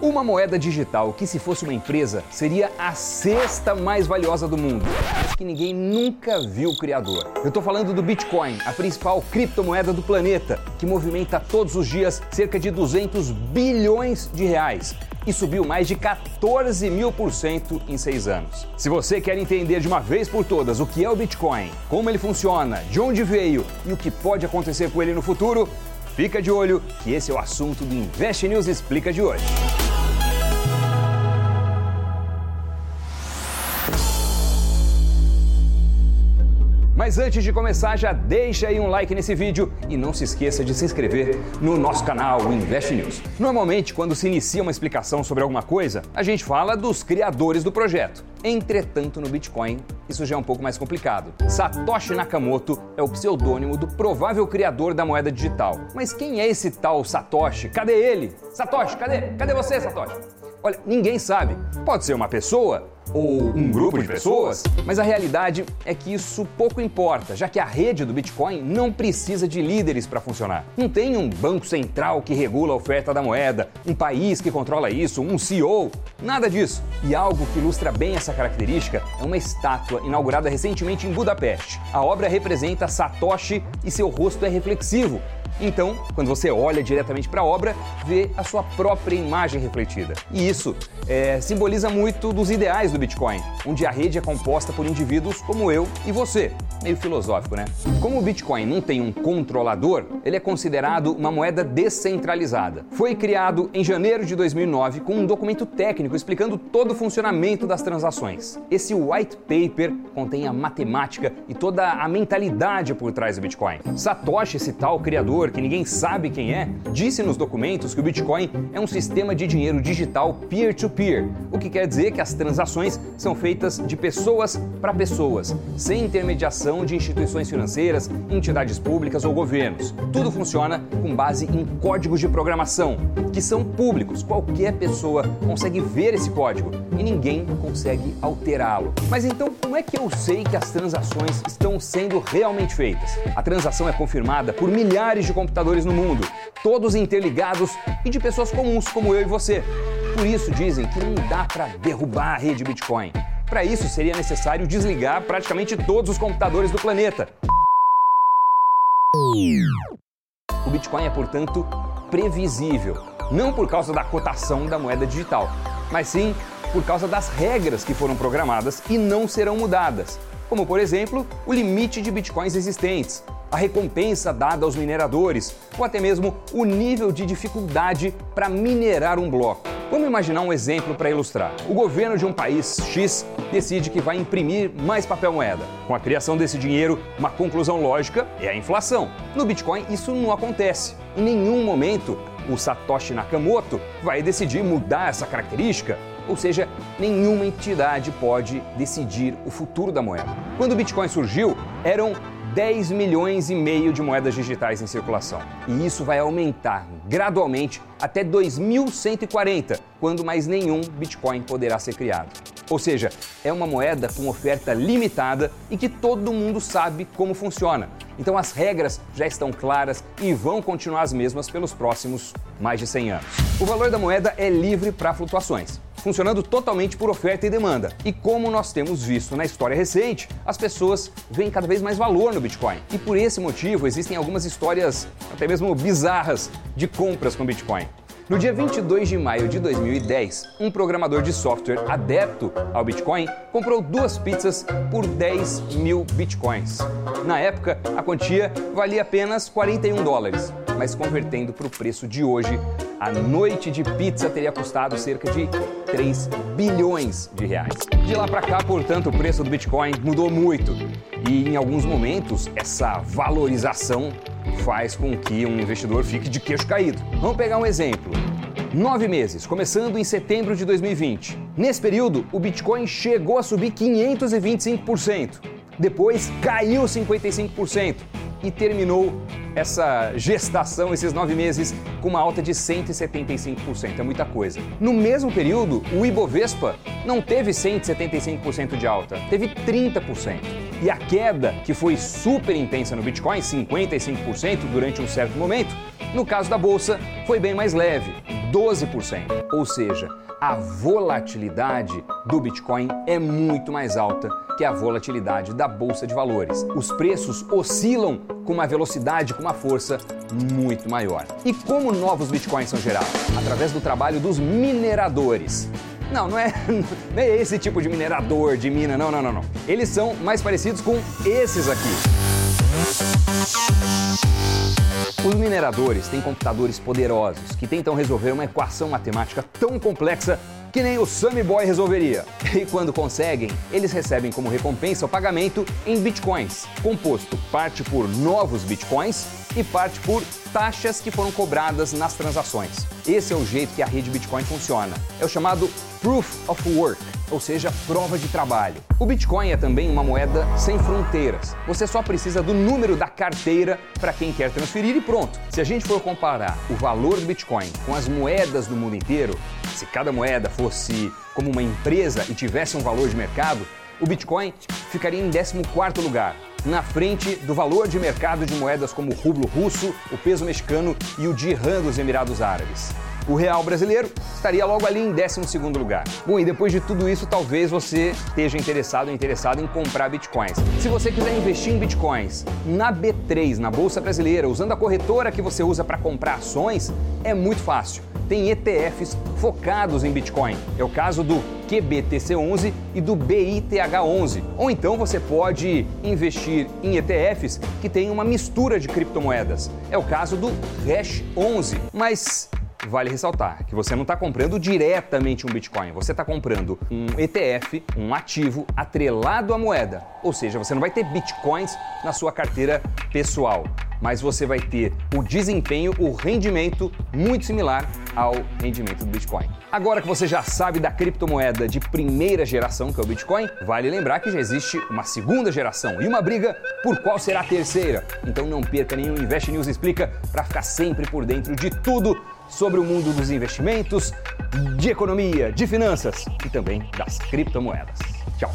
Uma moeda digital que, se fosse uma empresa, seria a sexta mais valiosa do mundo, mas que ninguém nunca viu o criador. Eu tô falando do Bitcoin, a principal criptomoeda do planeta, que movimenta todos os dias cerca de 200 bilhões de reais e subiu mais de 14 mil por cento em seis anos. Se você quer entender de uma vez por todas o que é o Bitcoin, como ele funciona, de onde veio e o que pode acontecer com ele no futuro, fica de olho que esse é o assunto do Invest News Explica de hoje. Mas antes de começar, já deixa aí um like nesse vídeo e não se esqueça de se inscrever no nosso canal Invest News. Normalmente, quando se inicia uma explicação sobre alguma coisa, a gente fala dos criadores do projeto. Entretanto, no Bitcoin, isso já é um pouco mais complicado. Satoshi Nakamoto é o pseudônimo do provável criador da moeda digital. Mas quem é esse tal Satoshi? Cadê ele? Satoshi, cadê? Cadê você, Satoshi? Olha, ninguém sabe. Pode ser uma pessoa ou um grupo de pessoas, mas a realidade é que isso pouco importa, já que a rede do Bitcoin não precisa de líderes para funcionar. Não tem um banco central que regula a oferta da moeda, um país que controla isso, um CEO, nada disso. E algo que ilustra bem essa característica é uma estátua inaugurada recentemente em Budapeste. A obra representa Satoshi e seu rosto é reflexivo, então, quando você olha diretamente para a obra, vê a sua própria imagem refletida. E isso é, simboliza muito dos ideais do Bitcoin, onde a rede é composta por indivíduos como eu e você. Meio filosófico, né? Como o Bitcoin não tem um controlador, ele é considerado uma moeda descentralizada. Foi criado em janeiro de 2009 com um documento técnico explicando todo o funcionamento das transações. Esse white paper contém a matemática e toda a mentalidade por trás do Bitcoin. Satoshi, esse tal criador, que ninguém sabe quem é, disse nos documentos que o Bitcoin é um sistema de dinheiro digital peer-to-peer, -peer, o que quer dizer que as transações são feitas de pessoas para pessoas, sem intermediação de instituições financeiras, entidades públicas ou governos. Tudo funciona com base em códigos de programação, que são públicos. Qualquer pessoa consegue ver esse código e ninguém consegue alterá-lo. Mas então, como é que eu sei que as transações estão sendo realmente feitas? A transação é confirmada por milhares de computadores no mundo, todos interligados e de pessoas comuns como eu e você. Por isso dizem que não dá para derrubar a rede Bitcoin. Para isso seria necessário desligar praticamente todos os computadores do planeta. O Bitcoin é, portanto, previsível, não por causa da cotação da moeda digital, mas sim por causa das regras que foram programadas e não serão mudadas, como por exemplo o limite de bitcoins existentes, a recompensa dada aos mineradores ou até mesmo o nível de dificuldade para minerar um bloco. Vamos imaginar um exemplo para ilustrar. O governo de um país X decide que vai imprimir mais papel moeda. Com a criação desse dinheiro, uma conclusão lógica é a inflação. No Bitcoin, isso não acontece. Em nenhum momento, o Satoshi Nakamoto vai decidir mudar essa característica ou seja, nenhuma entidade pode decidir o futuro da moeda. Quando o Bitcoin surgiu, eram 10 milhões e meio de moedas digitais em circulação. E isso vai aumentar gradualmente até 2140, quando mais nenhum Bitcoin poderá ser criado. Ou seja, é uma moeda com oferta limitada e que todo mundo sabe como funciona. Então as regras já estão claras e vão continuar as mesmas pelos próximos mais de 100 anos. O valor da moeda é livre para flutuações funcionando totalmente por oferta e demanda. E como nós temos visto na história recente, as pessoas veem cada vez mais valor no Bitcoin. E por esse motivo existem algumas histórias até mesmo bizarras de compras com Bitcoin. No dia 22 de maio de 2010, um programador de software adepto ao Bitcoin comprou duas pizzas por 10 mil Bitcoins. Na época, a quantia valia apenas 41 dólares, mas convertendo para o preço de hoje, a noite de pizza teria custado cerca de 3 bilhões de reais. De lá para cá, portanto, o preço do Bitcoin mudou muito e em alguns momentos essa valorização faz com que um investidor fique de queixo caído. Vamos pegar um exemplo. Nove meses, começando em setembro de 2020. Nesse período, o Bitcoin chegou a subir 525%. Depois caiu 55% e terminou essa gestação, esses nove meses, com uma alta de 175%. É muita coisa. No mesmo período, o Ibovespa não teve 175% de alta, teve 30%. E a queda, que foi super intensa no Bitcoin, 55% durante um certo momento, no caso da bolsa, foi bem mais leve, 12%. Ou seja, a volatilidade do Bitcoin é muito mais alta que a volatilidade da bolsa de valores. Os preços oscilam com uma velocidade, com uma força muito maior. E como novos bitcoins são gerados? Através do trabalho dos mineradores. Não, não é, não é esse tipo de minerador de mina, não, não, não, não. Eles são mais parecidos com esses aqui. Os mineradores têm computadores poderosos que tentam resolver uma equação matemática tão complexa que nem o Sammy Boy resolveria. E quando conseguem, eles recebem como recompensa o pagamento em bitcoins, composto parte por novos bitcoins e parte por taxas que foram cobradas nas transações. Esse é o jeito que a rede Bitcoin funciona. É o chamado Proof of Work, ou seja, prova de trabalho. O Bitcoin é também uma moeda sem fronteiras. Você só precisa do número da carteira para quem quer transferir e pronto. Se a gente for comparar o valor do Bitcoin com as moedas do mundo inteiro, se cada moeda fosse como uma empresa e tivesse um valor de mercado, o Bitcoin ficaria em 14º lugar, na frente do valor de mercado de moedas como o rublo russo, o peso mexicano e o dirham dos Emirados Árabes. O real brasileiro estaria logo ali em 12 lugar. Bom, e depois de tudo isso, talvez você esteja interessado ou interessado em comprar bitcoins. Se você quiser investir em bitcoins na B3, na Bolsa Brasileira, usando a corretora que você usa para comprar ações, é muito fácil. Tem ETFs focados em Bitcoin. É o caso do QBTC11 e do BITH11. Ou então você pode investir em ETFs que têm uma mistura de criptomoedas. É o caso do Hash 11. Mas Vale ressaltar que você não está comprando diretamente um Bitcoin, você está comprando um ETF, um ativo atrelado à moeda. Ou seja, você não vai ter Bitcoins na sua carteira pessoal, mas você vai ter o desempenho, o rendimento muito similar ao rendimento do Bitcoin. Agora que você já sabe da criptomoeda de primeira geração, que é o Bitcoin, vale lembrar que já existe uma segunda geração e uma briga por qual será a terceira. Então não perca nenhum Invest News Explica para ficar sempre por dentro de tudo sobre o mundo dos investimentos, de economia, de finanças e também das criptomoedas. Tchau!